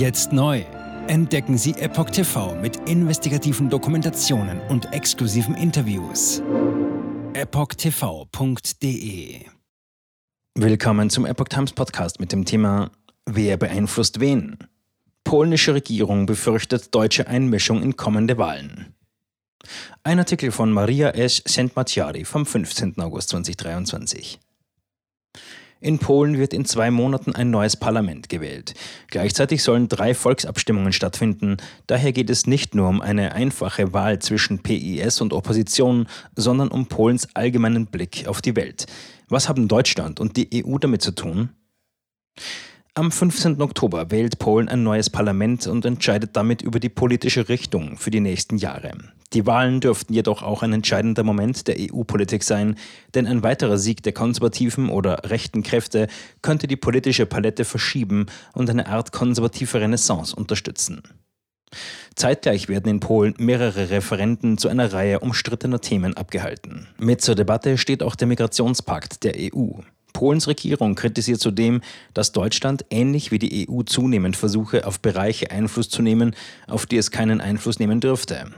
Jetzt neu. Entdecken Sie Epoch TV mit investigativen Dokumentationen und exklusiven Interviews. EpochTV.de Willkommen zum Epoch Times Podcast mit dem Thema Wer beeinflusst wen? Polnische Regierung befürchtet deutsche Einmischung in kommende Wahlen. Ein Artikel von Maria S. Sentmaciari vom 15. August 2023. In Polen wird in zwei Monaten ein neues Parlament gewählt. Gleichzeitig sollen drei Volksabstimmungen stattfinden. Daher geht es nicht nur um eine einfache Wahl zwischen PIS und Opposition, sondern um Polens allgemeinen Blick auf die Welt. Was haben Deutschland und die EU damit zu tun? Am 15. Oktober wählt Polen ein neues Parlament und entscheidet damit über die politische Richtung für die nächsten Jahre. Die Wahlen dürften jedoch auch ein entscheidender Moment der EU-Politik sein, denn ein weiterer Sieg der konservativen oder rechten Kräfte könnte die politische Palette verschieben und eine Art konservative Renaissance unterstützen. Zeitgleich werden in Polen mehrere Referenten zu einer Reihe umstrittener Themen abgehalten. Mit zur Debatte steht auch der Migrationspakt der EU. Polens Regierung kritisiert zudem, dass Deutschland ähnlich wie die EU zunehmend versuche, auf Bereiche Einfluss zu nehmen, auf die es keinen Einfluss nehmen dürfte.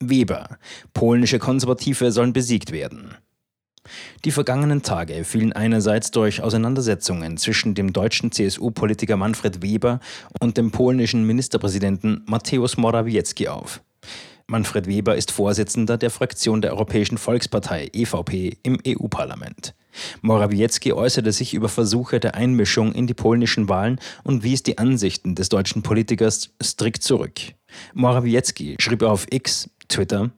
Weber. Polnische Konservative sollen besiegt werden. Die vergangenen Tage fielen einerseits durch Auseinandersetzungen zwischen dem deutschen CSU-Politiker Manfred Weber und dem polnischen Ministerpräsidenten Mateusz Morawiecki auf. Manfred Weber ist Vorsitzender der Fraktion der Europäischen Volkspartei EVP im EU-Parlament. Morawiecki äußerte sich über Versuche der Einmischung in die polnischen Wahlen und wies die Ansichten des deutschen Politikers strikt zurück. Morawiecki schrieb auf X, Twitter,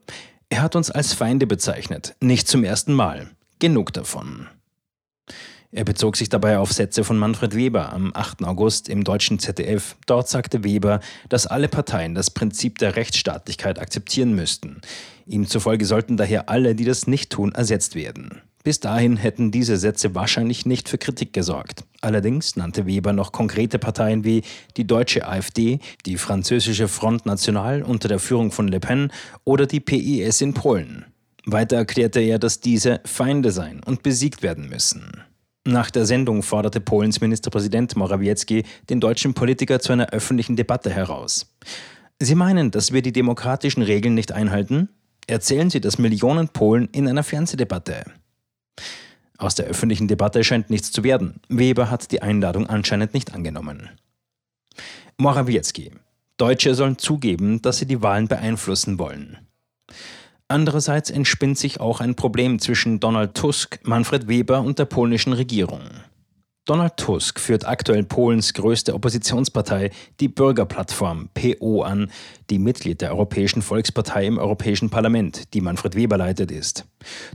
er hat uns als Feinde bezeichnet, nicht zum ersten Mal. Genug davon. Er bezog sich dabei auf Sätze von Manfred Weber am 8. August im deutschen ZDF. Dort sagte Weber, dass alle Parteien das Prinzip der Rechtsstaatlichkeit akzeptieren müssten. Ihm zufolge sollten daher alle, die das nicht tun, ersetzt werden. Bis dahin hätten diese Sätze wahrscheinlich nicht für Kritik gesorgt. Allerdings nannte Weber noch konkrete Parteien wie die deutsche AfD, die französische Front National unter der Führung von Le Pen oder die PIS in Polen. Weiter erklärte er, dass diese Feinde seien und besiegt werden müssen. Nach der Sendung forderte Polens Ministerpräsident Morawiecki den deutschen Politiker zu einer öffentlichen Debatte heraus. Sie meinen, dass wir die demokratischen Regeln nicht einhalten? Erzählen Sie das Millionen Polen in einer Fernsehdebatte. Aus der öffentlichen Debatte scheint nichts zu werden. Weber hat die Einladung anscheinend nicht angenommen. Morawiecki. Deutsche sollen zugeben, dass sie die Wahlen beeinflussen wollen. Andererseits entspinnt sich auch ein Problem zwischen Donald Tusk, Manfred Weber und der polnischen Regierung. Donald Tusk führt aktuell Polens größte Oppositionspartei, die Bürgerplattform PO, an, die Mitglied der Europäischen Volkspartei im Europäischen Parlament, die Manfred Weber leitet, ist.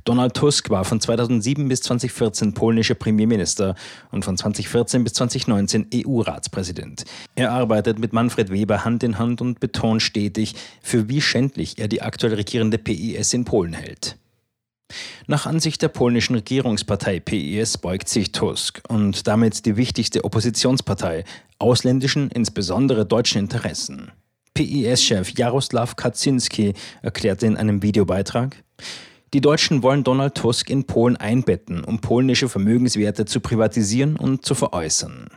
Donald Tusk war von 2007 bis 2014 polnischer Premierminister und von 2014 bis 2019 EU-Ratspräsident. Er arbeitet mit Manfred Weber Hand in Hand und betont stetig, für wie schändlich er die aktuell regierende PIS in Polen hält. Nach Ansicht der polnischen Regierungspartei PIS beugt sich Tusk und damit die wichtigste Oppositionspartei ausländischen, insbesondere deutschen Interessen. PIS-Chef Jaroslaw Kaczynski erklärte in einem Videobeitrag, die Deutschen wollen Donald Tusk in Polen einbetten, um polnische Vermögenswerte zu privatisieren und zu veräußern.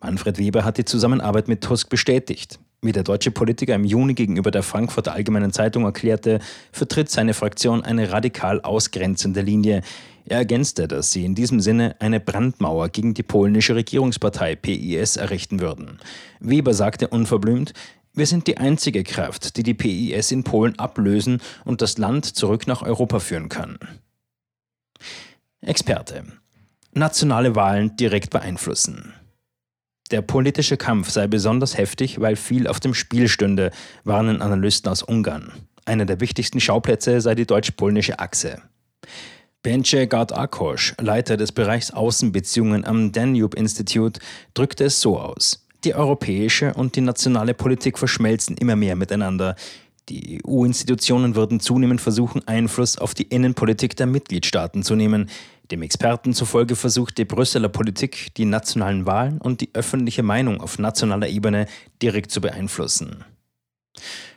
Manfred Weber hat die Zusammenarbeit mit Tusk bestätigt. Wie der deutsche Politiker im Juni gegenüber der Frankfurter Allgemeinen Zeitung erklärte, vertritt seine Fraktion eine radikal ausgrenzende Linie. Er ergänzte, dass sie in diesem Sinne eine Brandmauer gegen die polnische Regierungspartei PIS errichten würden. Weber sagte unverblümt, wir sind die einzige Kraft, die die PIS in Polen ablösen und das Land zurück nach Europa führen kann. Experte. Nationale Wahlen direkt beeinflussen. Der politische Kampf sei besonders heftig, weil viel auf dem Spiel stünde, warnen Analysten aus Ungarn. Einer der wichtigsten Schauplätze sei die deutsch-polnische Achse. Bence Gard Akos, Leiter des Bereichs Außenbeziehungen am Danube Institute, drückte es so aus. Die europäische und die nationale Politik verschmelzen immer mehr miteinander. Die EU-Institutionen würden zunehmend versuchen, Einfluss auf die Innenpolitik der Mitgliedstaaten zu nehmen. Dem Experten zufolge versucht die Brüsseler Politik, die nationalen Wahlen und die öffentliche Meinung auf nationaler Ebene direkt zu beeinflussen.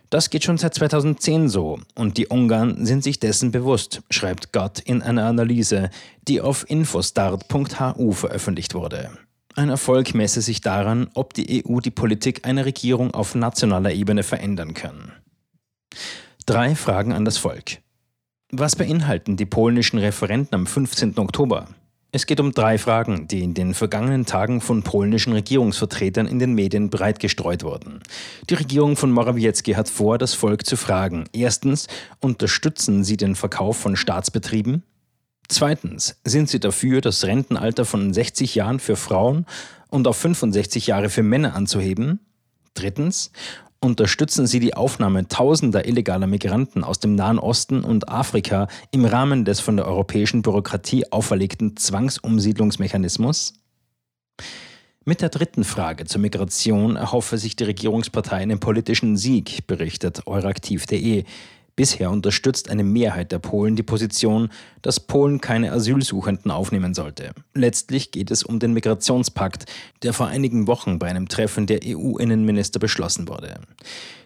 Das geht schon seit 2010 so und die Ungarn sind sich dessen bewusst, schreibt Gott in einer Analyse, die auf infostart.hu veröffentlicht wurde. Ein Erfolg messe sich daran, ob die EU die Politik einer Regierung auf nationaler Ebene verändern kann. Drei Fragen an das Volk. Was beinhalten die polnischen Referenten am 15. Oktober? Es geht um drei Fragen, die in den vergangenen Tagen von polnischen Regierungsvertretern in den Medien breit gestreut wurden. Die Regierung von Morawiecki hat vor, das Volk zu fragen. Erstens, unterstützen Sie den Verkauf von Staatsbetrieben? Zweitens, sind Sie dafür, das Rentenalter von 60 Jahren für Frauen und auf 65 Jahre für Männer anzuheben? Drittens, unterstützen sie die Aufnahme tausender illegaler Migranten aus dem Nahen Osten und Afrika im Rahmen des von der europäischen Bürokratie auferlegten Zwangsumsiedlungsmechanismus? Mit der dritten Frage zur Migration erhoffe sich die Regierungspartei einen politischen Sieg, berichtet euraktiv.de. Bisher unterstützt eine Mehrheit der Polen die Position, dass Polen keine Asylsuchenden aufnehmen sollte. Letztlich geht es um den Migrationspakt, der vor einigen Wochen bei einem Treffen der EU-Innenminister beschlossen wurde.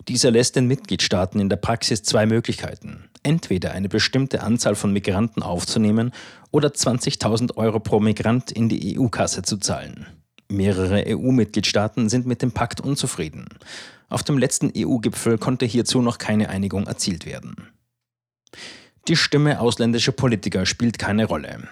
Dieser lässt den Mitgliedstaaten in der Praxis zwei Möglichkeiten. Entweder eine bestimmte Anzahl von Migranten aufzunehmen oder 20.000 Euro pro Migrant in die EU-Kasse zu zahlen. Mehrere EU-Mitgliedstaaten sind mit dem Pakt unzufrieden. Auf dem letzten EU-Gipfel konnte hierzu noch keine Einigung erzielt werden. Die Stimme ausländischer Politiker spielt keine Rolle.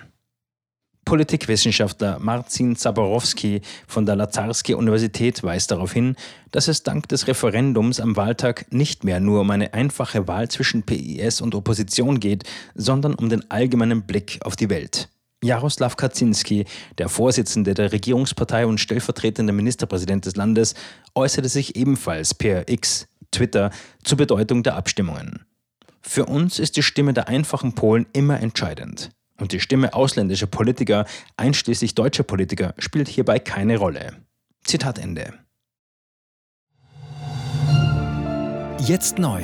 Politikwissenschaftler Marcin Zaborowski von der Lazarski Universität weist darauf hin, dass es dank des Referendums am Wahltag nicht mehr nur um eine einfache Wahl zwischen PIS und Opposition geht, sondern um den allgemeinen Blick auf die Welt. Jaroslaw Kaczynski, der Vorsitzende der Regierungspartei und stellvertretende Ministerpräsident des Landes, äußerte sich ebenfalls per X, Twitter, zur Bedeutung der Abstimmungen. Für uns ist die Stimme der einfachen Polen immer entscheidend. Und die Stimme ausländischer Politiker, einschließlich deutscher Politiker, spielt hierbei keine Rolle. Zitat Ende. Jetzt neu.